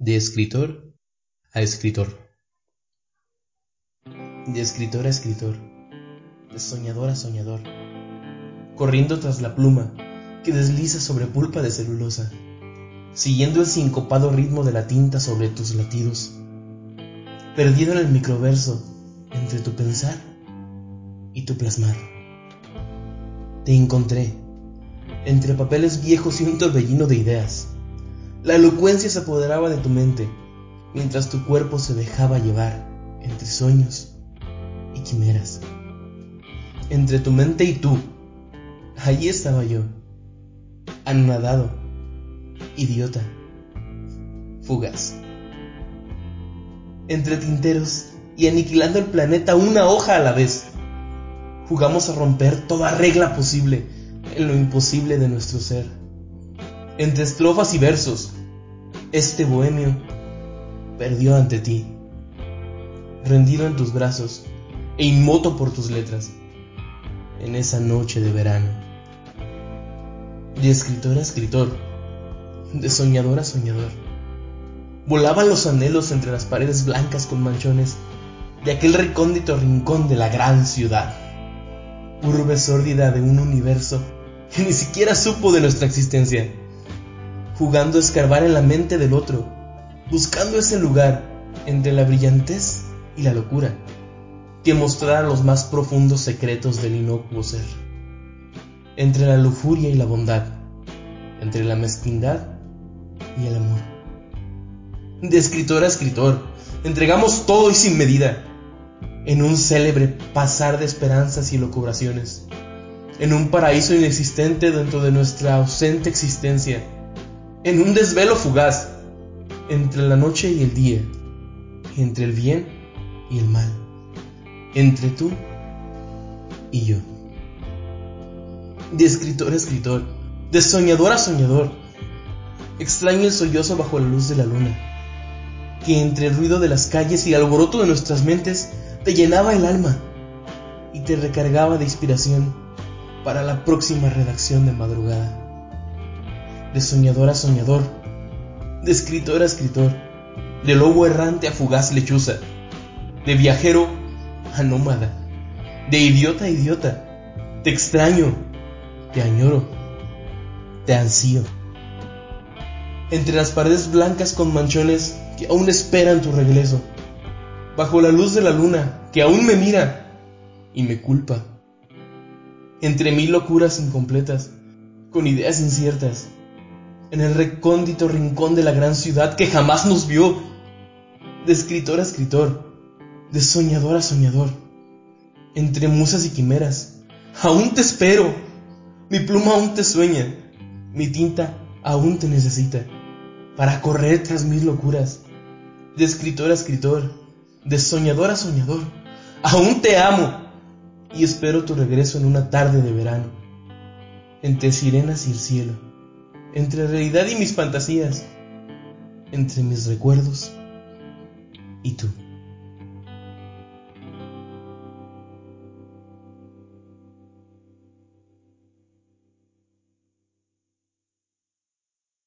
De escritor a escritor. De escritor a escritor. De soñador a soñador. Corriendo tras la pluma que desliza sobre pulpa de celulosa. Siguiendo el sincopado ritmo de la tinta sobre tus latidos. Perdido en el microverso entre tu pensar y tu plasmar. Te encontré entre papeles viejos y un torbellino de ideas. La elocuencia se apoderaba de tu mente, mientras tu cuerpo se dejaba llevar entre sueños y quimeras. Entre tu mente y tú, allí estaba yo, anonadado, idiota, fugaz. Entre tinteros y aniquilando el planeta una hoja a la vez, jugamos a romper toda regla posible en lo imposible de nuestro ser. Entre estrofas y versos, este bohemio perdió ante ti, rendido en tus brazos e inmoto por tus letras, en esa noche de verano. De escritor a escritor, de soñador a soñador, volaban los anhelos entre las paredes blancas con manchones de aquel recóndito rincón de la gran ciudad, urbe sórdida de un universo que ni siquiera supo de nuestra existencia, jugando a escarbar en la mente del otro, buscando ese lugar entre la brillantez y la locura, que mostrara los más profundos secretos del inocuo ser, entre la lujuria y la bondad, entre la mezquindad y el amor. De escritor a escritor, entregamos todo y sin medida, en un célebre pasar de esperanzas y locubraciones en un paraíso inexistente dentro de nuestra ausente existencia, en un desvelo fugaz entre la noche y el día, entre el bien y el mal, entre tú y yo. De escritor a escritor, de soñador a soñador, extraño el sollozo bajo la luz de la luna, que entre el ruido de las calles y el alboroto de nuestras mentes te llenaba el alma y te recargaba de inspiración para la próxima redacción de madrugada. De soñador a soñador, de escritor a escritor, de lobo errante a fugaz lechuza, de viajero a nómada, de idiota a idiota, te extraño, te añoro, te ansío. Entre las paredes blancas con manchones que aún esperan tu regreso, bajo la luz de la luna que aún me mira y me culpa entre mil locuras incompletas, con ideas inciertas, en el recóndito rincón de la gran ciudad que jamás nos vio, de escritor a escritor, de soñador a soñador, entre musas y quimeras, aún te espero, mi pluma aún te sueña, mi tinta aún te necesita, para correr tras mil locuras, de escritor a escritor, de soñador a soñador, aún te amo, y espero tu regreso en una tarde de verano, entre sirenas y el cielo, entre realidad y mis fantasías, entre mis recuerdos y tú.